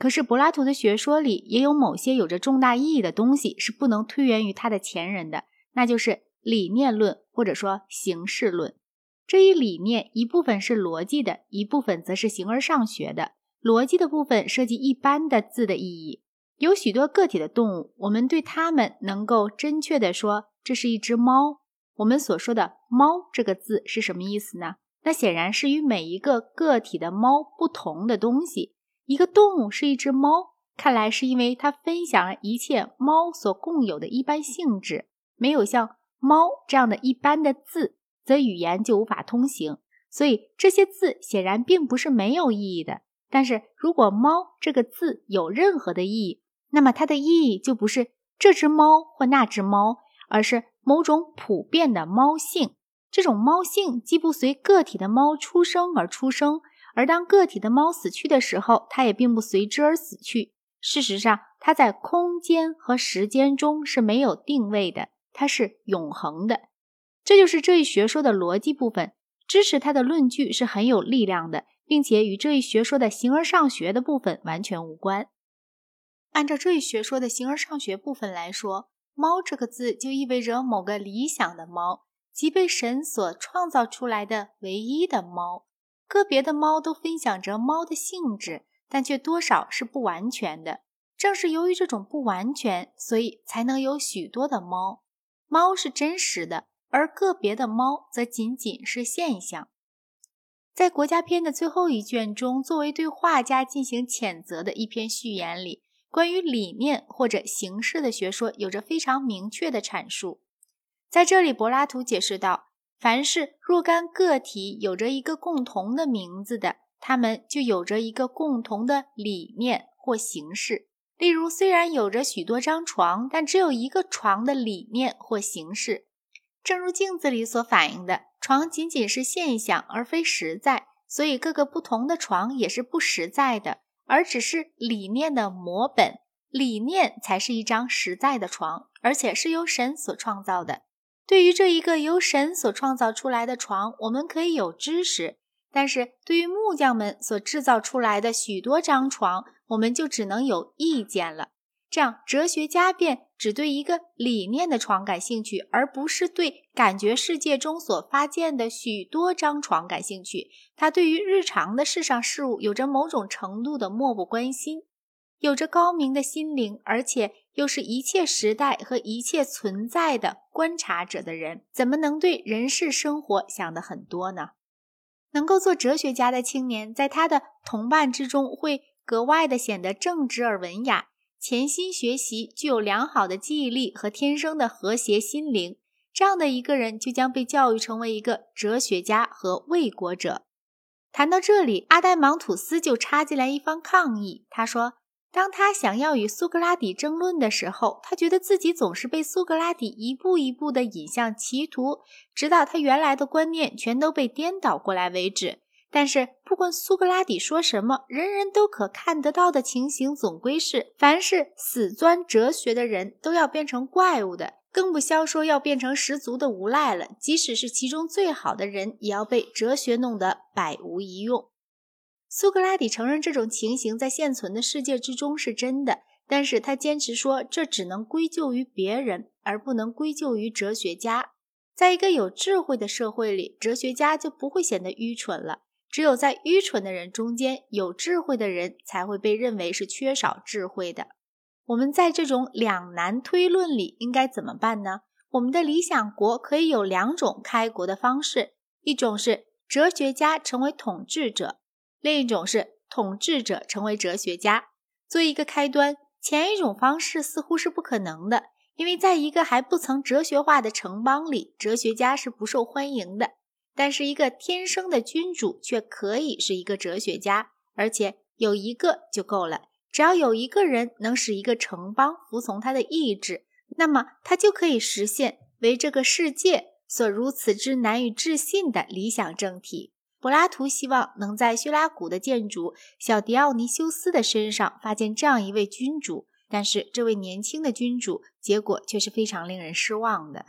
可是柏拉图的学说里也有某些有着重大意义的东西是不能推源于他的前人的，那就是理念论或者说形式论。这一理念一部分是逻辑的，一部分则是形而上学的。逻辑的部分涉及一般的字的意义。有许多个体的动物，我们对它们能够真确地说这是一只猫。我们所说的“猫”这个字是什么意思呢？那显然是与每一个个体的猫不同的东西。一个动物是一只猫，看来是因为它分享了一切猫所共有的一般性质。没有像“猫”这样的一般的字，则语言就无法通行。所以这些字显然并不是没有意义的。但是如果“猫”这个字有任何的意义，那么它的意义就不是这只猫或那只猫，而是某种普遍的猫性。这种猫性既不随个体的猫出生而出生。而当个体的猫死去的时候，它也并不随之而死去。事实上，它在空间和时间中是没有定位的，它是永恒的。这就是这一学说的逻辑部分，支持它的论据是很有力量的，并且与这一学说的形而上学的部分完全无关。按照这一学说的形而上学部分来说，“猫”这个字就意味着某个理想的猫，即被神所创造出来的唯一的猫。个别的猫都分享着猫的性质，但却多少是不完全的。正是由于这种不完全，所以才能有许多的猫。猫是真实的，而个别的猫则仅仅是现象。在《国家篇》的最后一卷中，作为对画家进行谴责的一篇序言里，关于理念或者形式的学说有着非常明确的阐述。在这里，柏拉图解释道。凡是若干个体有着一个共同的名字的，它们就有着一个共同的理念或形式。例如，虽然有着许多张床，但只有一个床的理念或形式。正如镜子里所反映的，床仅仅是现象而非实在，所以各个不同的床也是不实在的，而只是理念的模本。理念才是一张实在的床，而且是由神所创造的。对于这一个由神所创造出来的床，我们可以有知识；但是对于木匠们所制造出来的许多张床，我们就只能有意见了。这样，哲学家便只对一个理念的床感兴趣，而不是对感觉世界中所发现的许多张床感兴趣。他对于日常的世上事物有着某种程度的漠不关心。有着高明的心灵，而且又是一切时代和一切存在的观察者的人，怎么能对人世生活想得很多呢？能够做哲学家的青年，在他的同伴之中会格外的显得正直而文雅，潜心学习，具有良好的记忆力和天生的和谐心灵。这样的一个人，就将被教育成为一个哲学家和卫国者。谈到这里，阿呆芒吐斯就插进来一番抗议，他说。当他想要与苏格拉底争论的时候，他觉得自己总是被苏格拉底一步一步地引向歧途，直到他原来的观念全都被颠倒过来为止。但是，不管苏格拉底说什么，人人都可看得到的情形总归是：凡是死钻哲学的人都要变成怪物的，更不消说要变成十足的无赖了。即使是其中最好的人，也要被哲学弄得百无一用。苏格拉底承认这种情形在现存的世界之中是真的，但是他坚持说这只能归咎于别人，而不能归咎于哲学家。在一个有智慧的社会里，哲学家就不会显得愚蠢了。只有在愚蠢的人中间，有智慧的人才会被认为是缺少智慧的。我们在这种两难推论里应该怎么办呢？我们的理想国可以有两种开国的方式：一种是哲学家成为统治者。另一种是统治者成为哲学家，做一个开端。前一种方式似乎是不可能的，因为在一个还不曾哲学化的城邦里，哲学家是不受欢迎的。但是，一个天生的君主却可以是一个哲学家，而且有一个就够了。只要有一个人能使一个城邦服从他的意志，那么他就可以实现为这个世界所如此之难以置信的理想政体。柏拉图希望能在叙拉古的建筑小迪奥尼修斯的身上发现这样一位君主，但是这位年轻的君主结果却是非常令人失望的。